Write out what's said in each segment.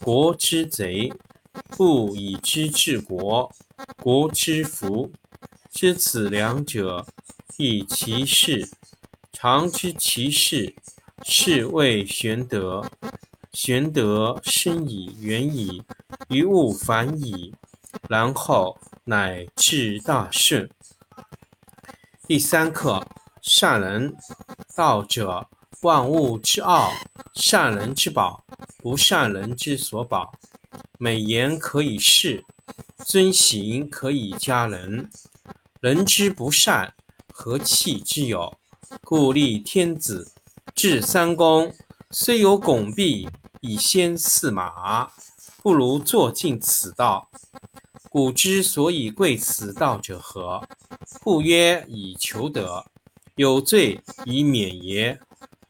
国之贼；不以知治国，国之福。知此两者，亦其事。常知其事，是谓玄德。玄德深矣，远矣，于物反矣，然后乃至大顺。第三课：善人。道者，万物之奥，善人之宝，不善人之所宝。美言可以世，尊行可以加人。人之不善，何气之有？故立天子，制三公，虽有拱璧以先驷马，不如坐尽此道。古之所以贵此道者何？不曰以求得，有罪以免也。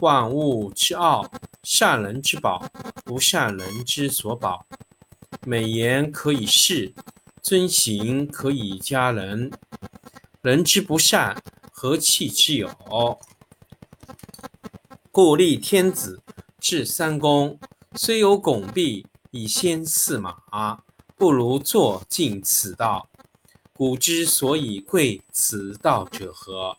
万物之奥，善人之宝，不善人之所宝。美言可以世，尊行可以加人。人之不善，何气之有？故立天子，制三公，虽有拱璧以先驷马，不如坐尽此道。古之所以贵此道者何？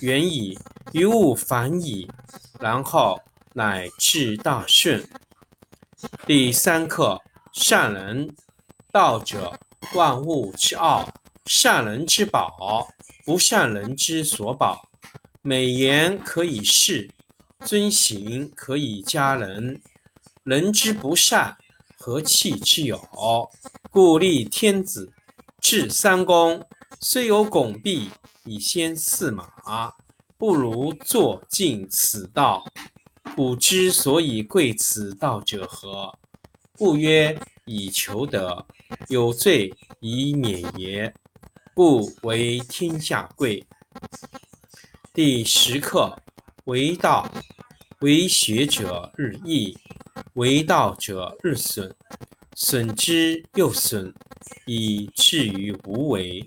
远矣，于物反矣，然后乃至大顺。第三课：善人。道者，万物之奥。善人之宝，不善人之所宝。美言可以世，尊行可以加人。人之不善，何气之有？故立天子，制三公。虽有拱璧以先驷马，不如坐尽此道。古之所以贵此道者何？不曰以求得，有罪以免也。故为天下贵。第十课：为道，为学者日益，为道者日损，损之又损，以至于无为。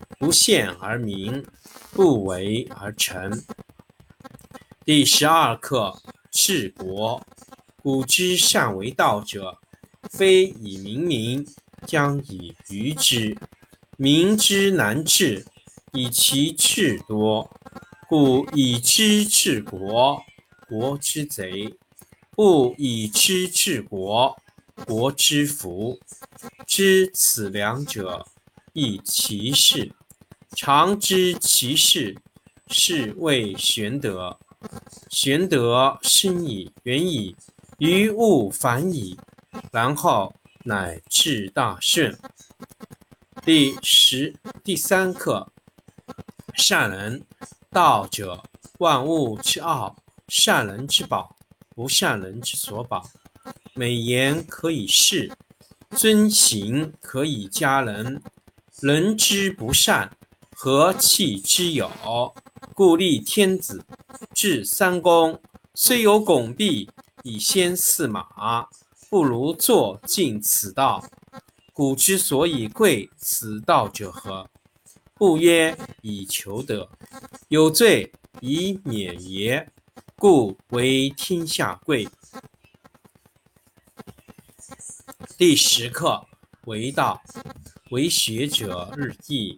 不见而明，不为而成。第十二课：治国。古之善为道者，非以明民，将以愚之。民之难治，以其智多。故以知治国，国之贼；不以知治国，国之福。知此两者，亦其事。常知其事，是谓玄德。玄德深矣，远矣，于物反矣，然后乃至大顺。第十第三课：善人。道者，万物之奥。善人之宝，不善人之所宝。美言可以世，尊行可以加人。人之不善。何气之有？故立天子，制三公。虽有拱璧以先驷马，不如坐尽此道。古之所以贵此道者何？不曰以求得，有罪以免也。故为天下贵。第十课：为道，为学者日益。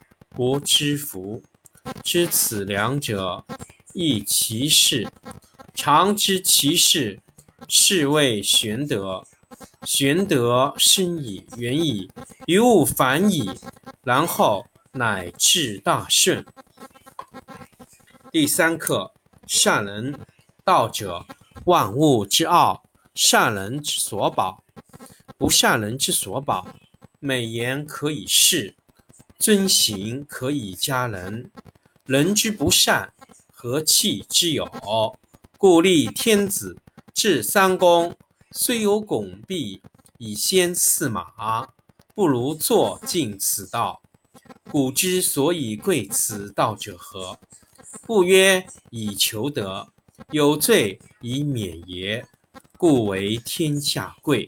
无知福，知此两者，亦其事。常知其事，是谓玄德。玄德深矣，远矣，于物反矣，然后乃至大顺。第三课：善人。道者，万物之奥。善人之所宝，不善人之所宝。美言可以世。尊行可以加人，人之不善，何气之有？故立天子，制三公。虽有拱璧以先驷马，不如坐尽此道。古之所以贵此道者何？不曰以求得，有罪以免也。故为天下贵。